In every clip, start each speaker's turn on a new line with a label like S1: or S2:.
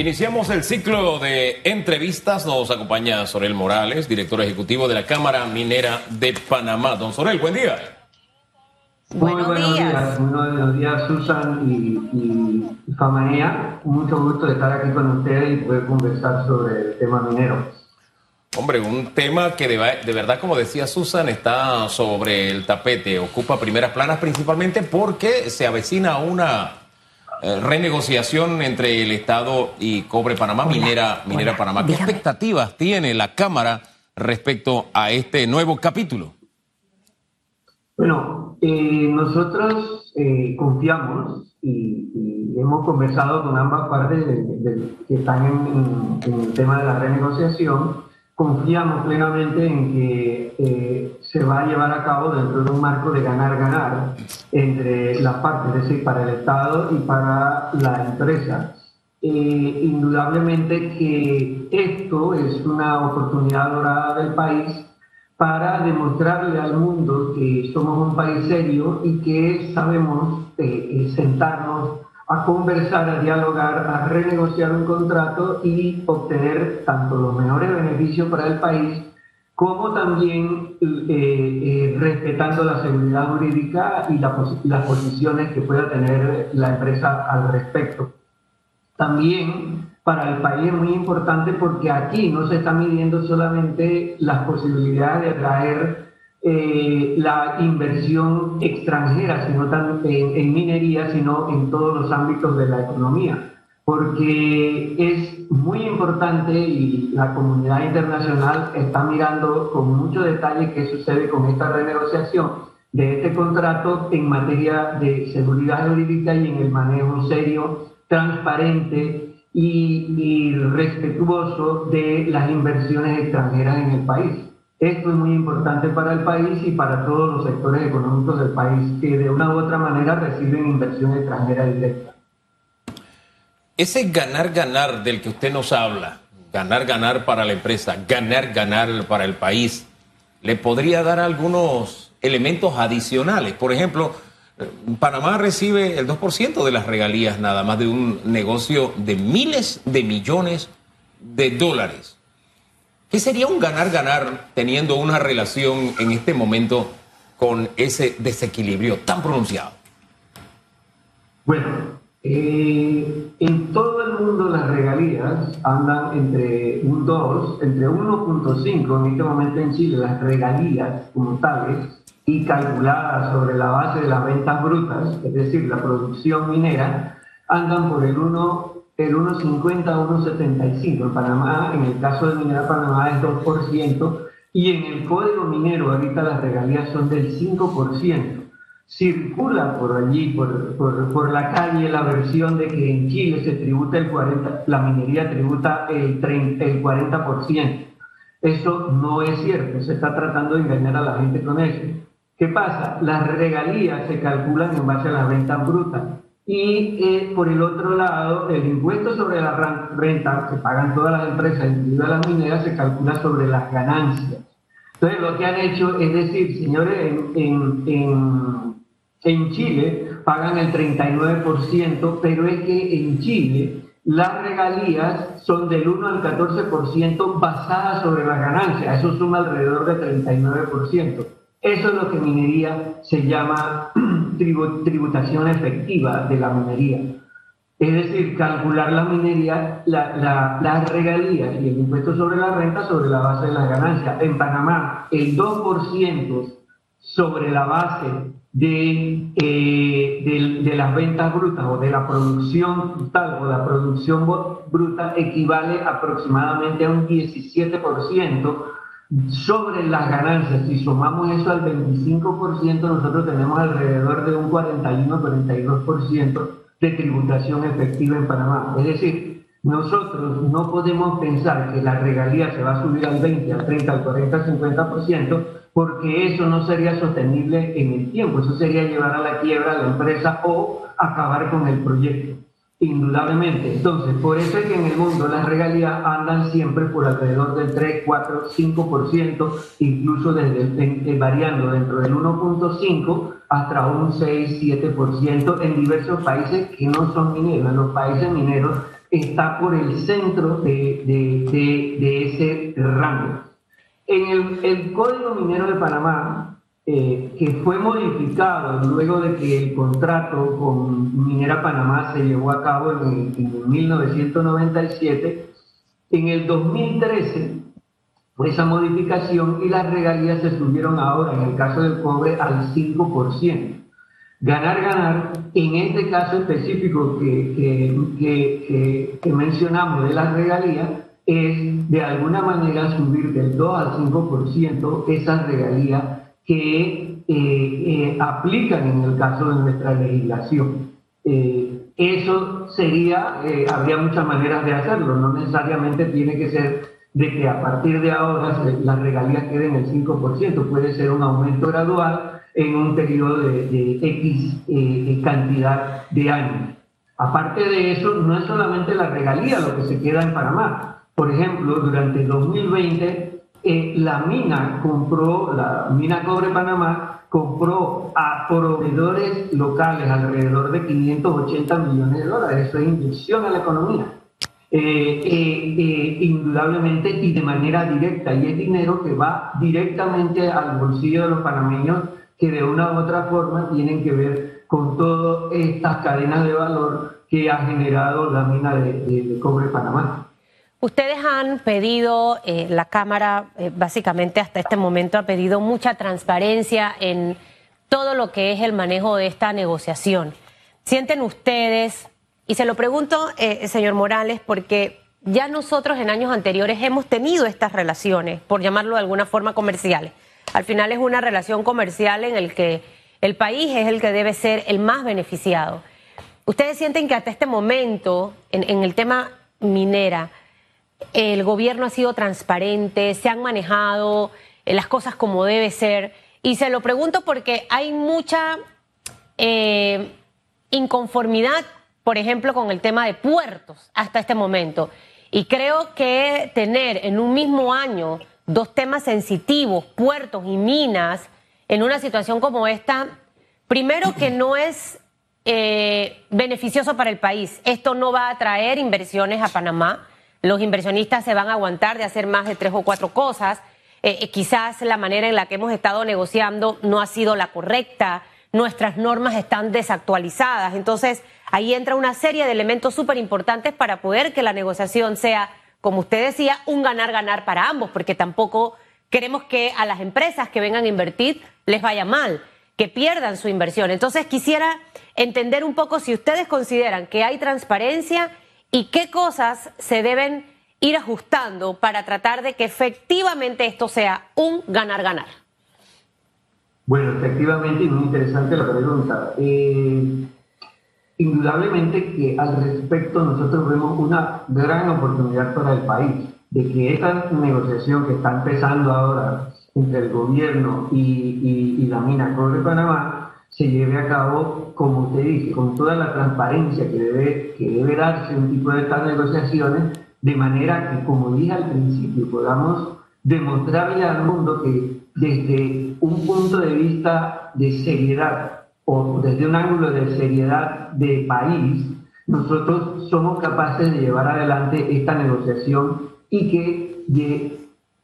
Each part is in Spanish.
S1: Iniciamos el ciclo de entrevistas. Nos acompaña Sorel Morales, director ejecutivo de la Cámara Minera de Panamá. Don Sorel, buen día.
S2: Buenos, buenos días. Buenos días, Susan y, y Famaea. Mucho gusto de estar aquí con ustedes y poder conversar sobre el tema minero.
S1: Hombre, un tema que de, de, verdad, como decía Susan, está sobre el tapete, ocupa primeras planas principalmente porque se avecina una renegociación entre el Estado y Cobre Panamá, Minera, Minera Panamá. ¿Qué expectativas tiene la Cámara respecto a este nuevo capítulo?
S2: Bueno, eh, nosotros eh, confiamos y, hemos conversado con ambas partes que están en, el tema de la renegociación confiamos plenamente en que eh, se va a llevar a cabo dentro de un marco de ganar-ganar entre las partes, es decir, para el Estado y para la empresa. Eh, indudablemente que esto es una oportunidad dorada del país para demostrarle al mundo que somos un país serio y que sabemos eh, sentarnos a conversar, a dialogar, a renegociar un contrato y obtener tanto los mejores beneficios para el país como también eh, eh, respetando la seguridad jurídica y las posiciones que pueda tener la empresa al respecto. También para el país es muy importante porque aquí no se está midiendo solamente las posibilidades de atraer eh, la inversión extranjera, sino también en, minería, sino en todos los ámbitos de la economía. Porque es muy importante y la comunidad internacional está mirando con mucho detalle qué sucede con esta renegociación de este contrato en materia de seguridad jurídica y en el manejo serio, transparente y, y respetuoso de las inversiones extranjeras en el país. Esto es muy importante para el país y para todos los sectores económicos del país que de una u otra manera reciben inversión extranjera directa.
S1: Ese ganar-ganar del que usted nos habla, ganar-ganar para la empresa, ganar-ganar para el país, ¿le podría dar algunos elementos adicionales? Por ejemplo, Panamá recibe el 2% de las regalías nada más de un negocio de miles de millones de dólares. ¿Qué sería un ganar-ganar teniendo una relación en este momento con ese desequilibrio tan pronunciado?
S2: Bueno, eh, en todo el mundo las regalías andan entre un 2, entre 1.5 en este momento en Chile, las regalías como tales y calculadas sobre la base de las ventas brutas, es decir, la producción minera, andan por el 1 el 1,50 a 1,75. En Panamá, en el caso de Minera Panamá, es 2%, y en el código minero ahorita las regalías son del 5%. Circula por allí, por, por, la calle, la versión de que en Chile se tributa el 40%, la minería tributa el, 30, el 40%. Eso no es cierto, se está tratando de engañar a la gente con eso. ¿Qué pasa? Las regalías se calculan en base a las ventas brutas y eh, por el otro lado, el impuesto sobre la renta que pagan todas las empresas, incluidas las mineras, se calcula sobre las ganancias. Entonces, lo que han hecho es decir, señores, en, en, en Chile pagan el 39%, pero es que en Chile las regalías son del 1 al 14% basadas sobre las ganancias. Eso suma alrededor del 39%. Eso es lo que minería se llama tributación efectiva de la minería. Es decir, calcular la minería, las regalías y el impuesto sobre la renta sobre la base de las ganancias. En Panamá, el 2% sobre la base de, eh, de, de, las ventas brutas o de la producción total o la producción bruta equivale aproximadamente a un 17% sobre las ganancias, si sumamos eso al 25%, nosotros tenemos alrededor de un 41-42% de tributación efectiva en Panamá. Es decir, nosotros no podemos pensar que la regalía se va a subir al 20, al 30, al 40, al 50%, porque eso no sería sostenible en el tiempo, eso sería llevar a la quiebra a la empresa o acabar con el proyecto. Indudablemente. Entonces, por eso es que en el mundo las regalías andan siempre por alrededor del 3, 4, 5%, incluso desde eh, variando dentro del 1.5 hasta un 6, 7% en diversos países que no son mineros. En los países mineros está por el centro de, de, ese rango. En el, Código Minero de Panamá, eh, que fue modificado luego de que el contrato con Minera Panamá se llevó a cabo en, en 1997, en el 2013 fue esa modificación y las regalías se subieron ahora, en el caso del cobre, al 5%. Ganar, ganar, en este caso específico que, que, mencionamos de las regalías, es de alguna manera subir del 2 al 5% esas regalías que eh, eh, aplican en el caso de nuestra legislación. Eh, eso sería, habría muchas maneras de hacerlo, no necesariamente tiene que ser de que a partir de ahora las regalías queden el 5%, puede ser un aumento gradual en un periodo de, X eh, eh, cantidad de años. Aparte de eso, no es solamente la regalía lo que se queda en Panamá. Por ejemplo, durante 2020, eh, la mina compró, la mina Cobre Panamá compró a proveedores locales alrededor de 580 millones de dólares. Eso es inyección a la economía. indudablemente y de manera directa, y es dinero que va directamente al bolsillo de los panameños que de una u otra forma tienen que ver con todas estas cadenas de valor que ha generado la mina de, cobre Panamá.
S3: Ustedes han pedido, eh, la Cámara eh, básicamente hasta este momento ha pedido mucha transparencia en todo lo que es el manejo de esta negociación. ¿Sienten ustedes, y se lo pregunto, eh, señor Morales, porque ya nosotros en años anteriores hemos tenido estas relaciones, por llamarlo de alguna forma comerciales, al final es una relación comercial en el que el país es el que debe ser el más beneficiado. ¿Ustedes sienten que hasta este momento, en, el tema minera, el gobierno ha sido transparente, se han manejado eh, las cosas como debe ser? Y se lo pregunto porque hay mucha eh, inconformidad, por ejemplo, con el tema de puertos hasta este momento. Y creo que tener en un mismo año dos temas sensitivos, puertos y minas, en una situación como esta, primero que no es eh, beneficioso para el país. Esto no va a traer inversiones a Panamá. Los inversionistas se van a aguantar de hacer más de tres o cuatro cosas. Eh, eh, quizás la manera en la que hemos estado negociando no ha sido la correcta. Nuestras normas están desactualizadas. Entonces, ahí entra una serie de elementos súper importantes para poder que la negociación sea como usted decía, un ganar-ganar para ambos, porque tampoco queremos que a las empresas que vengan a invertir les vaya mal, que pierdan su inversión. Entonces quisiera entender un poco si ustedes consideran que hay transparencia y qué cosas se deben ir ajustando para tratar de que efectivamente esto sea un ganar-ganar.
S2: Bueno, efectivamente, muy interesante la pregunta. Eh, indudablemente que al respecto nosotros vemos una gran oportunidad para el país, de que esta negociación que está empezando ahora entre el gobierno y, la mina Cobre Panamá se lleve a cabo, como usted dice, con toda la transparencia que debe, que debe darse un tipo de estas negociaciones, de manera que, como dije al principio, podamos demostrarle al mundo que desde un punto de vista de seriedad o desde un ángulo de seriedad de país, nosotros somos capaces de llevar adelante esta negociación y que,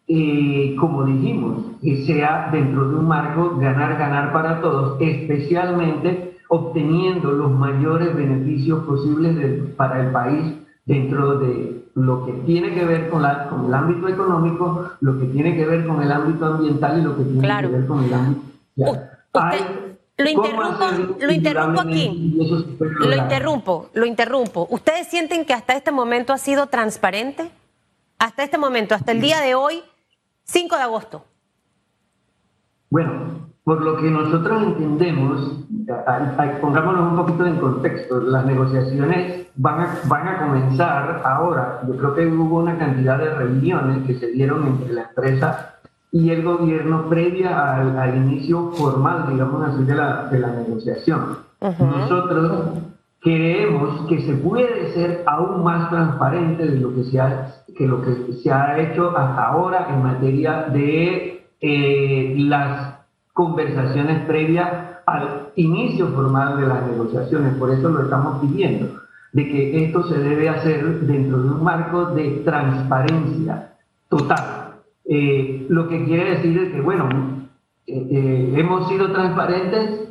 S2: eh, como dijimos, que sea dentro de un marco ganar-ganar para todos, especialmente obteniendo los mayores beneficios posibles para el país dentro de lo que tiene que ver con, la, con el ámbito económico, lo que tiene que ver con el ámbito ambiental y lo que tiene que ver con el ámbito...
S3: Lo interrumpo, lo interrumpo aquí. Lo interrumpo, lo interrumpo. ¿Ustedes sienten que hasta este momento ha sido transparente? Hasta este momento, hasta el día de hoy, 5 de agosto.
S2: Bueno, por lo que nosotros entendemos, pongámonos un poquito en contexto, las negociaciones van a, van a comenzar ahora. Yo creo que hubo una cantidad de reuniones que se dieron entre la empresa y el gobierno previa al, inicio formal, digamos así, de la, de la negociación. Nosotros creemos que se puede ser aún más transparente de lo que se ha, que lo que se ha hecho hasta ahora en materia de eh, las conversaciones previas al inicio formal de las negociaciones. Por eso lo estamos pidiendo. de que esto se debe hacer dentro de un marco de transparencia total. Eh, lo que quiere decir es que, bueno, eh, eh, hemos sido transparentes,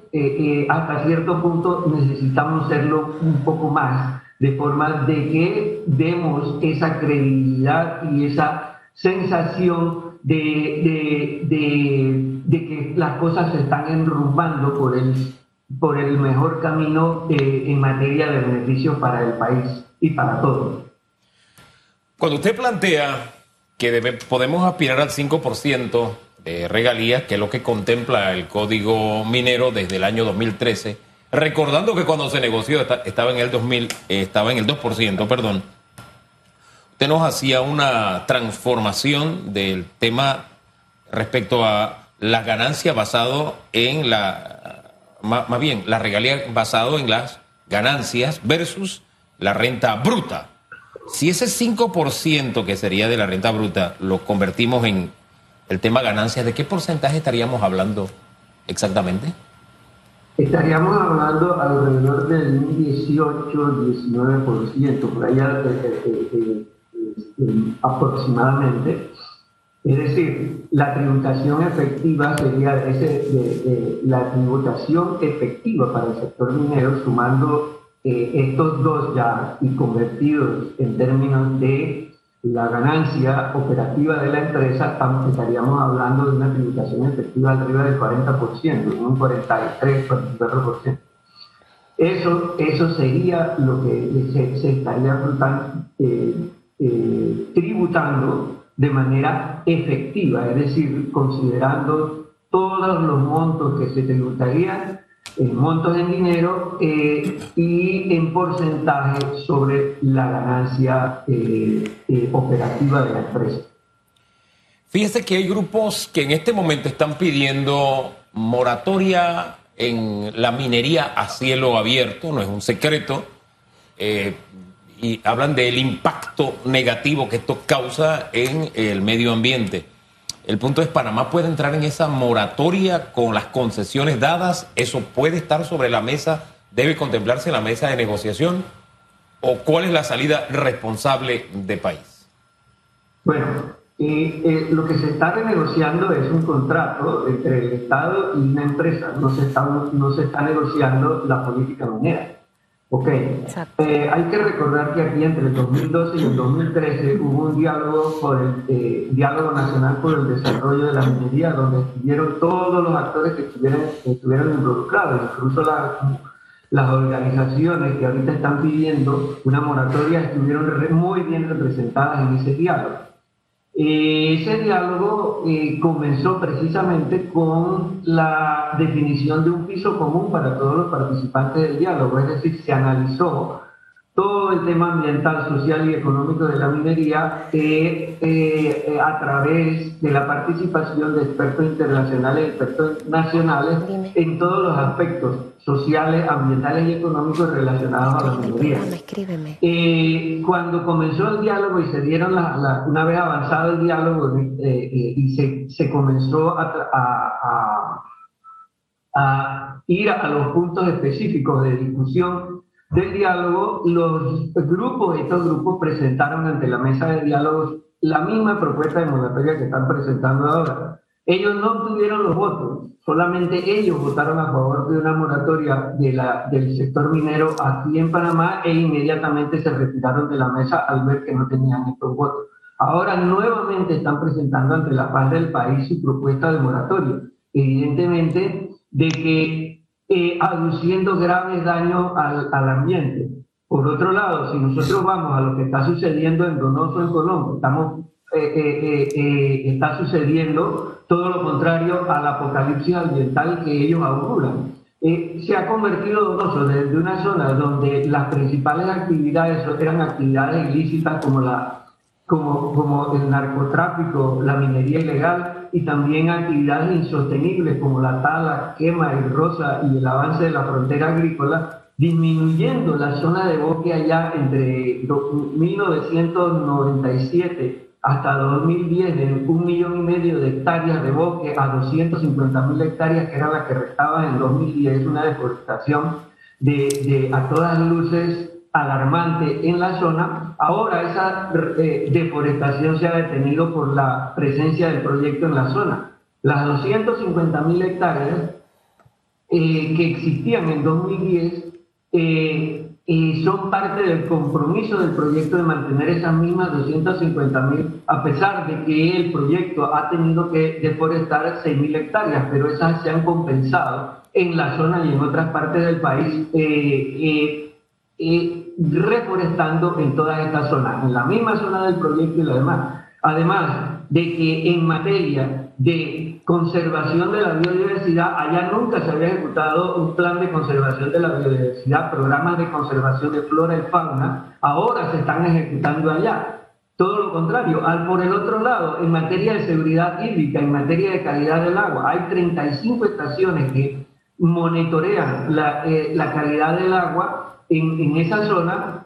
S2: hasta cierto punto necesitamos serlo un poco más, de forma de que demos esa credibilidad y esa sensación de, de, de, que las cosas se están enrumbando por el, por el mejor camino en materia de beneficio para el país y para todos.
S1: Cuando usted plantea que podemos aspirar al 5% de regalías, que es lo que contempla el Código Minero desde el año 2013, recordando que cuando se negoció estaba en el 2000, estaba en el 2%, perdón. Usted nos hacía una transformación del tema respecto a la ganancia basado en la más bien la regalía basado en las ganancias versus la renta bruta. Si ese 5% que sería de la renta bruta lo convertimos en el tema ganancias, ¿de qué porcentaje estaríamos hablando exactamente?
S2: Estaríamos hablando alrededor del 18-19%, por allá eh, eh, eh, aproximadamente. Es decir, la tributación efectiva sería ese, la tributación efectiva para el sector minero, sumando estos dos ya y convertidos en términos de la ganancia operativa de la empresa, estaríamos hablando de una tributación efectiva arriba del 40%, un 43, 44%. Eso, eso sería lo que se, estaría eh, eh, tributando de manera efectiva, es decir, considerando todos los montos que se tributarían en montos en dinero eh, y en porcentaje sobre la ganancia eh, eh, operativa de la empresa.
S1: Fíjese que hay grupos que en este momento están pidiendo moratoria en la minería a cielo abierto, no es un secreto, y hablan del impacto negativo que esto causa en el medio ambiente. El punto es, Panamá puede entrar en esa moratoria con las concesiones dadas, eso puede estar sobre la mesa, debe contemplarse en la mesa de negociación, o cuál es la salida responsable de país.
S2: Bueno, eh, lo que se está renegociando es un contrato entre el Estado y una empresa, no se está, no se está negociando la política minera. Ok, eh, hay que recordar que aquí entre el 2012 y el 2013 hubo un diálogo por el eh, diálogo nacional por el desarrollo de la minería, donde estuvieron todos los actores que estuvieron, involucrados, incluso las organizaciones que ahorita están pidiendo una moratoria estuvieron muy bien representadas en ese diálogo. Eh, ese diálogo eh, comenzó precisamente con la definición de un piso común para todos los participantes del diálogo, es decir, se analizó todo el tema ambiental, social y económico de la minería eh, eh, a través de la participación de expertos internacionales y expertos nacionales en todos los aspectos sociales, ambientales y económicos relacionados a la minería. Eh, cuando comenzó el diálogo y se dieron, una vez avanzado el diálogo y se, se, comenzó a, a, a ir a los puntos específicos de discusión, del diálogo, los grupos, estos grupos presentaron ante la mesa de diálogos la misma propuesta de moratoria que están presentando ahora. Ellos no obtuvieron los votos, solamente ellos votaron a favor de una moratoria del sector minero aquí en Panamá e inmediatamente se retiraron de la mesa al ver que no tenían estos votos. Ahora nuevamente están presentando ante la paz del país su propuesta de moratoria. Evidentemente de que eh, aduciendo graves daños al, al, ambiente. Por otro lado, si nosotros vamos a lo que está sucediendo en Donoso, en Colombia, estamos, eh, eh, eh, está sucediendo todo lo contrario al apocalipsis ambiental que ellos auguran. se ha convertido Donoso desde una zona donde las principales actividades eran actividades ilícitas como, la, como, como el narcotráfico, la minería ilegal, y también actividades insostenibles como la tala, quema y rosa y el avance de la frontera agrícola, disminuyendo la zona de bosque allá entre 1997 hasta 2010 de un millón y medio de hectáreas de bosque a 250 mil hectáreas, que era la que restaba en 2010, una deforestación de, de a todas luces alarmante en la zona. Ahora esa eh, deforestación se ha detenido por la presencia del proyecto en la zona. Las 250 mil hectáreas eh, que existían en 2010 eh, son parte del compromiso del proyecto de mantener esas mismas 250 mil, a pesar de que el proyecto ha tenido que deforestar 6 mil hectáreas, pero esas se han compensado en la zona y en otras partes del país, eh, eh, reforestando en todas estas zonas, en la misma zona del proyecto y lo demás. Además de que en materia de conservación de la biodiversidad, allá nunca se había ejecutado un plan de conservación de la biodiversidad, programas de conservación de flora y fauna, ahora se están ejecutando allá. Todo lo contrario, al por el otro lado, en materia de seguridad hídrica, en materia de calidad del agua, hay 35 estaciones que monitorean la, eh, la calidad del agua en, en esa zona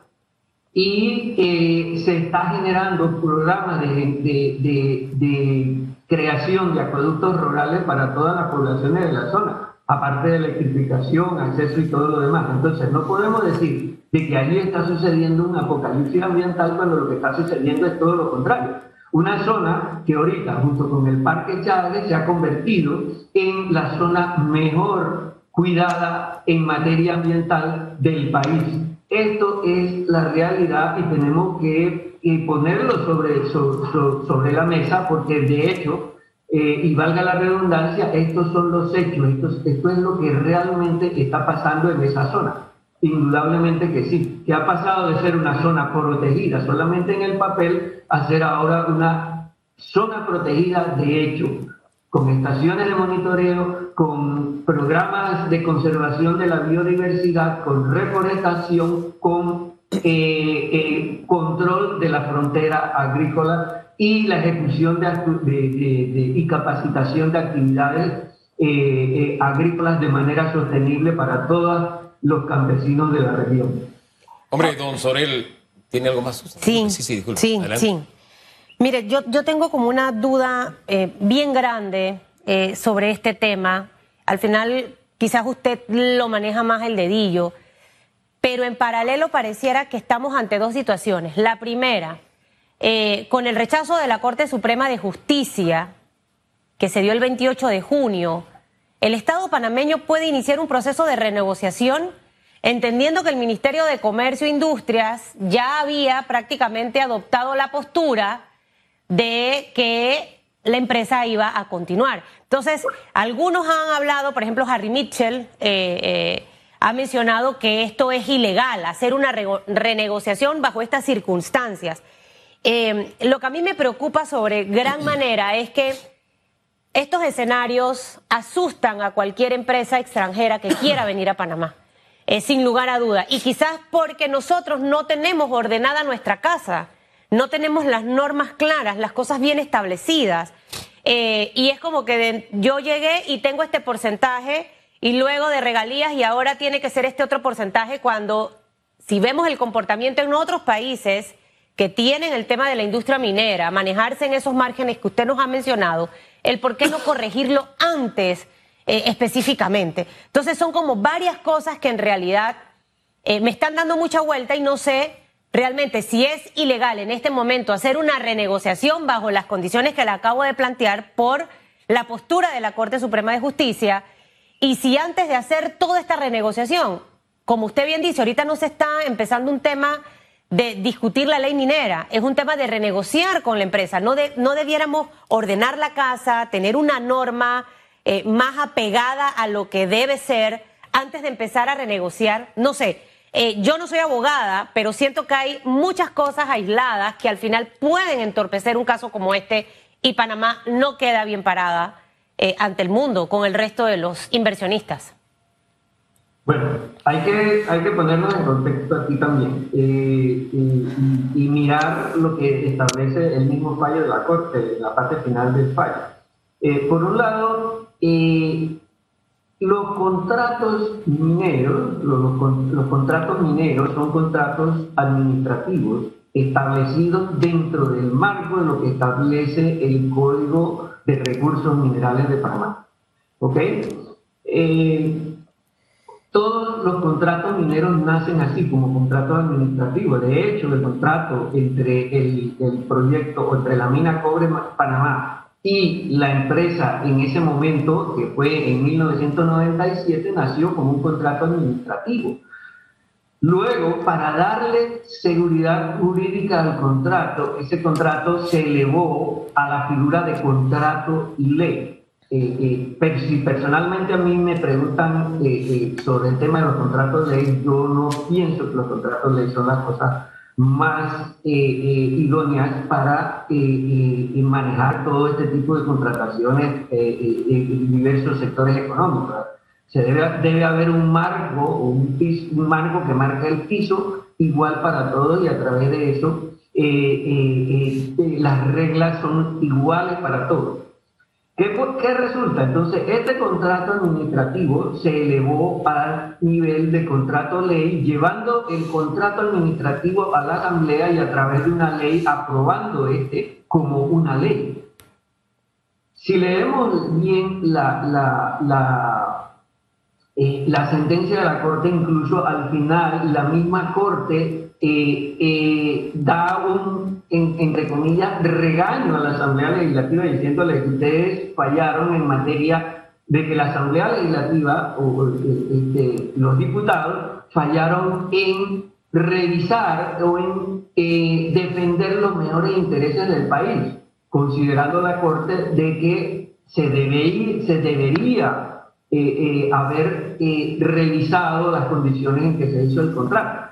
S2: y eh, se está generando programas de, de, de, creación de acueductos rurales para todas las poblaciones de la zona, aparte de electrificación, acceso y todo lo demás. Entonces, no podemos decir de que allí está sucediendo un apocalipsis ambiental cuando lo que está sucediendo es todo lo contrario. Una zona que ahorita, junto con el Parque Chávez, se ha convertido en la zona mejor cuidada en materia ambiental del país esto es la realidad y tenemos que ponerlo sobre, sobre, la mesa porque de hecho, eh, y valga la redundancia, estos son los hechos, esto, esto es lo que realmente está pasando en esa zona. Indudablemente que sí, que ha pasado de ser una zona protegida solamente en el papel a ser ahora una zona protegida de hecho con estaciones de monitoreo, con programas de conservación de la biodiversidad, con reforestación, con eh, eh, control de la frontera agrícola y la ejecución de, y capacitación de actividades eh, agrícolas de manera sostenible para todos los campesinos de la región.
S1: Hombre, don Sorel, ¿tiene algo más?
S3: Sí, sí, sí, disculpe. Sí, sí. Mire, yo, yo tengo como una duda eh, bien grande eh, sobre este tema. Al final, quizás usted lo maneja más el dedillo, pero en paralelo pareciera que estamos ante dos situaciones. La primera, eh, con el rechazo de la Corte Suprema de Justicia, que se dio el 28 de junio, el Estado panameño puede iniciar un proceso de renegociación, entendiendo que el Ministerio de Comercio e Industrias ya había prácticamente adoptado la postura de que la empresa iba a continuar. Entonces, algunos han hablado, por ejemplo, Harry Mitchell eh, eh, ha mencionado que esto es ilegal, hacer una renegociación bajo estas circunstancias. Eh, lo que a mí me preocupa sobre gran manera es que estos escenarios asustan a cualquier empresa extranjera que quiera venir a Panamá, sin lugar a duda. Y quizás porque nosotros no tenemos ordenada nuestra casa no tenemos las normas claras, las cosas bien establecidas. Eh, y es como que yo llegué y tengo este porcentaje y luego de regalías y ahora tiene que ser este otro porcentaje cuando si vemos el comportamiento en otros países que tienen el tema de la industria minera, manejarse en esos márgenes que usted nos ha mencionado, el por qué no corregirlo antes eh, específicamente. Entonces son como varias cosas que en realidad eh, me están dando mucha vuelta y no sé realmente si es ilegal en este momento hacer una renegociación bajo las condiciones que le acabo de plantear por la postura de la Corte Suprema de Justicia y si antes de hacer toda esta renegociación, como usted bien dice, ahorita no se está empezando un tema de discutir la ley minera, es un tema de renegociar con la empresa, no, no debiéramos ordenar la casa, tener una norma eh, más apegada a lo que debe ser antes de empezar a renegociar, no sé, eh, yo no soy abogada, pero siento que hay muchas cosas aisladas que al final pueden entorpecer un caso como este y Panamá no queda bien parada eh, ante el mundo con el resto de los inversionistas.
S2: Bueno, hay que, hay que ponernos en contexto aquí también eh, y, mirar lo que establece el mismo fallo de la Corte, la parte final del fallo. por un lado, los contratos mineros, los, contratos mineros son contratos administrativos establecidos dentro del marco de lo que establece el Código de Recursos Minerales de Panamá. ¿Ok? Eh, todos los contratos mineros nacen así, como contratos administrativos. De hecho, el contrato entre el, el proyecto, entre la mina Cobre Panamá y la empresa en ese momento, que fue en 1997, nació como un contrato administrativo. Luego, para darle seguridad jurídica al contrato, ese contrato se elevó a la figura de contrato y ley. Eh, eh, si personalmente a mí me preguntan eh, sobre el tema de los contratos de ley, yo no pienso que los contratos de ley son las cosas más idóneas para manejar todo este tipo de contrataciones en diversos sectores económicos. Se debe, debe haber un marco, un, un marco que marque el piso igual para todos y a través de eso las reglas son iguales para todos. ¿Qué, resulta? Entonces, este contrato administrativo se elevó al nivel de contrato ley, llevando el contrato administrativo a la Asamblea y a través de una ley aprobando este como una ley. Si leemos bien la, la, la, eh, la sentencia de la Corte, incluso al final la misma Corte eh, eh, da un, entre comillas, regaño a la Asamblea Legislativa diciéndole que ustedes fallaron en materia de que la Asamblea Legislativa o este, los diputados fallaron en revisar o en eh, defender los mejores intereses del país, considerando la Corte de que se, debe, se debería haber revisado las condiciones en que se hizo el contrato.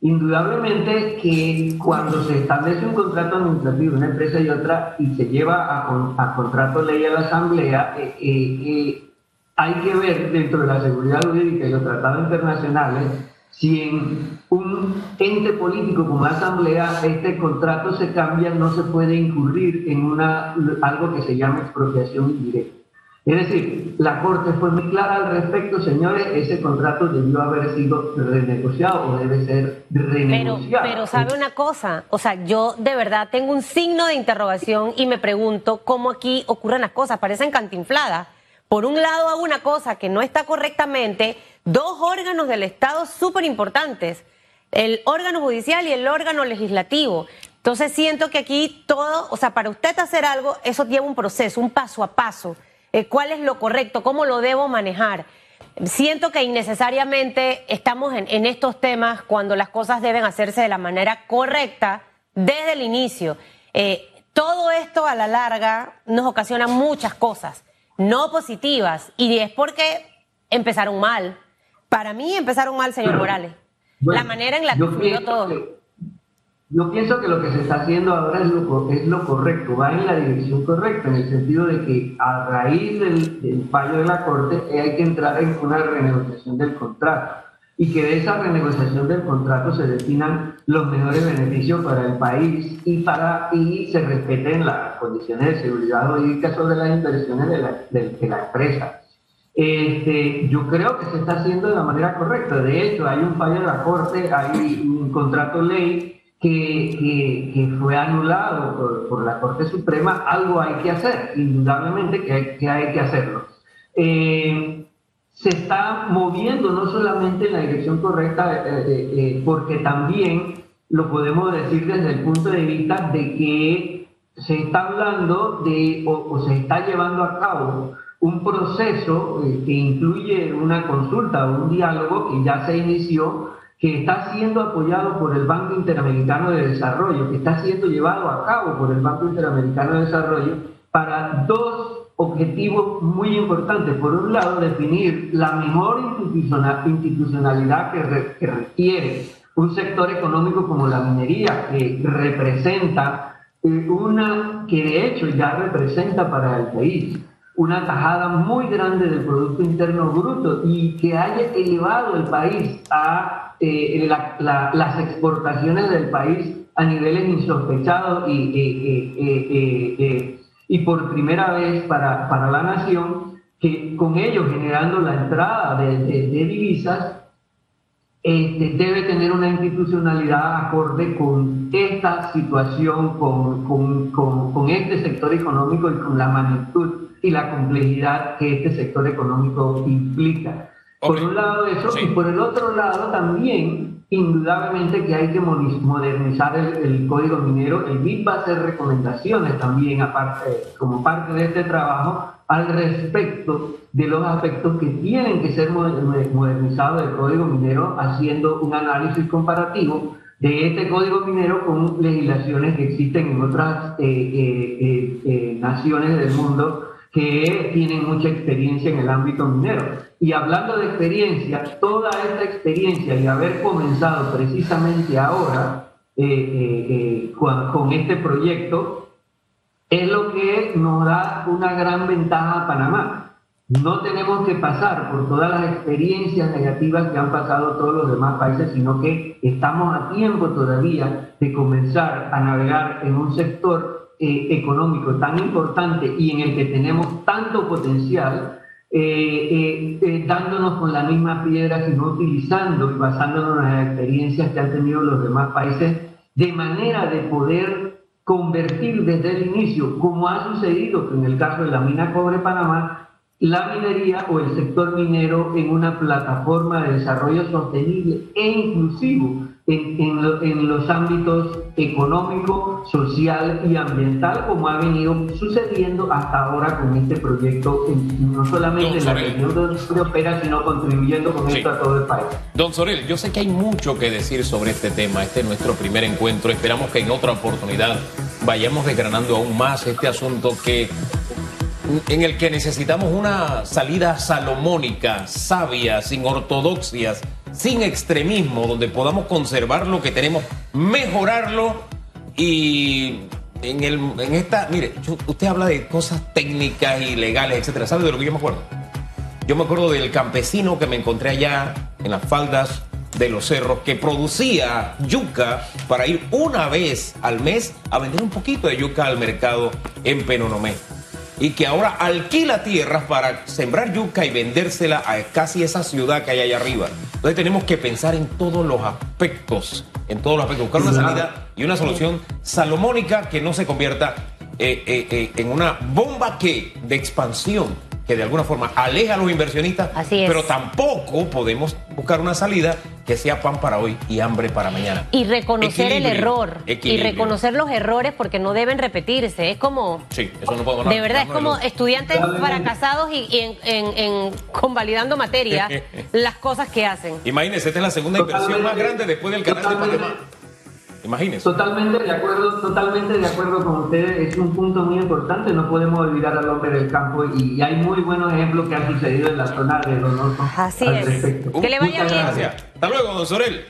S2: Indudablemente que cuando se establece un contrato administrativo una empresa y otra y se lleva a, contrato ley a la Asamblea, eh, eh, eh, hay que ver dentro de la seguridad jurídica y los tratados internacionales si en un ente político como la Asamblea este contrato se cambia, no se puede incurrir en una, algo que se llama expropiación indirecta. Es decir, la Corte fue muy clara al respecto, señores, ese contrato debió haber sido renegociado o debe ser renegociado.
S3: Pero, pero sabe una cosa, o sea, yo de verdad tengo un signo de interrogación y me pregunto cómo aquí ocurren las cosas, parecen cantinfladas. Por un lado hago una cosa que no está correctamente, dos órganos del Estado súper importantes, el órgano judicial y el órgano legislativo. Entonces siento que aquí todo, o sea, para usted hacer algo, eso lleva un proceso, un paso a paso. Eh, cuál es lo correcto, cómo lo debo manejar. Siento que innecesariamente estamos en, estos temas cuando las cosas deben hacerse de la manera correcta desde el inicio. Eh, todo esto a la larga nos ocasiona muchas cosas no positivas y es porque empezaron mal. Para mí empezaron mal, señor Morales. la manera en la que fluyó todo.
S2: Yo pienso que lo que se está haciendo ahora es lo, es lo correcto, va en la dirección correcta, en el sentido de que a raíz del, fallo de la Corte hay que entrar en una renegociación del contrato y que de esa renegociación del contrato se destinan los mejores beneficios para el país y, para, y se respeten las condiciones de seguridad jurídica sobre las inversiones de la, de, la empresa. Este, yo creo que se está haciendo de la manera correcta. De hecho, hay un fallo de la Corte, hay un contrato ley que, que, fue anulado por, la Corte Suprema, algo hay que hacer, indudablemente que hay que, hay que hacerlo. Eh, se está moviendo no solamente en la dirección correcta, eh, eh, porque también lo podemos decir desde el punto de vista de que se está hablando de o, se está llevando a cabo un proceso que incluye una consulta o un diálogo que ya se inició que está siendo apoyado por el Banco Interamericano de Desarrollo, que está siendo llevado a cabo por el Banco Interamericano de Desarrollo para dos objetivos muy importantes. Por un lado, definir la mejor institucionalidad que, requiere un sector económico como la minería, que representa eh, una, que de hecho ya representa para el país una tajada muy grande del Producto Interno Bruto y que haya elevado el país a eh, las exportaciones del país a niveles insospechados y, eh, eh, y por primera vez para, para, la nación, que con ello generando la entrada de, divisas, este, debe tener una institucionalidad acorde con esta situación, con, con, con, con, este sector económico y con la magnitud y la complejidad que este sector económico implica. Por un lado eso, y por el otro lado también, indudablemente que hay que modernizar el, código minero. El BID va a hacer recomendaciones también, aparte, como parte de este trabajo, al respecto de los aspectos que tienen que ser modernizados del código minero, haciendo un análisis comparativo de este código minero con legislaciones que existen en otras eh, eh, eh, naciones del mundo que tienen mucha experiencia en el ámbito minero. Y hablando de experiencia, toda esta experiencia y haber comenzado precisamente ahora con, con este proyecto es lo que nos da una gran ventaja a Panamá no tenemos que pasar por todas las experiencias negativas que han pasado todos los demás países, sino que estamos a tiempo todavía de comenzar a navegar en un sector eh, económico tan importante y en el que tenemos tanto potencial, eh, eh, dándonos con la misma piedra, sino utilizando y basándonos en las experiencias que han tenido los demás países, de manera de poder convertir desde el inicio, como ha sucedido en el caso de la mina Cobre Panamá, la minería o el sector minero en una plataforma de desarrollo sostenible e inclusivo en, los ámbitos económico, social y ambiental, como ha venido sucediendo hasta ahora con este proyecto, no solamente en la región donde opera, sino contribuyendo con esto a todo el país.
S1: Don Sorel, yo sé que hay mucho que decir sobre este tema. Este es nuestro primer encuentro. Esperamos que en otra oportunidad vayamos desgranando aún más este asunto que en el que necesitamos una salida salomónica, sabia, sin ortodoxias, sin extremismo, donde podamos conservar lo que tenemos, mejorarlo y en, el, en esta, mire, usted habla de cosas técnicas y legales, etcétera. ¿Sabe de lo que yo me acuerdo? Yo me acuerdo del campesino que me encontré allá en las faldas de los cerros que producía yuca para ir una vez al mes a vender un poquito de yuca al mercado en Penonomé y que ahora alquila tierras para sembrar yuca y vendérsela a casi esa ciudad que hay allá arriba. Entonces tenemos que pensar en todos los aspectos, en todos los aspectos, buscar una salida y una solución salomónica que no se convierta eh, eh, eh, en una bomba que de expansión que de alguna forma aleja a los inversionistas, pero tampoco podemos buscar una salida que sea pan para hoy y hambre para mañana.
S3: Y reconocer el error. Y reconocer los errores porque no deben repetirse. Es como...
S1: Sí, eso no puedo
S3: De verdad, es como estudiantes fracasados y, en, convalidando materia las cosas que hacen.
S1: Imagínense, esta es la segunda inversión más grande después del canal de Panamá. Imagínese.
S2: Totalmente de acuerdo, totalmente de acuerdo con ustedes. Es un punto muy importante. No podemos olvidar al hombre del campo y hay muy buenos ejemplos que han sucedido en la zona de los
S3: Así es. Que le vaya bien.
S1: Gracias. Hasta luego, don Sorel.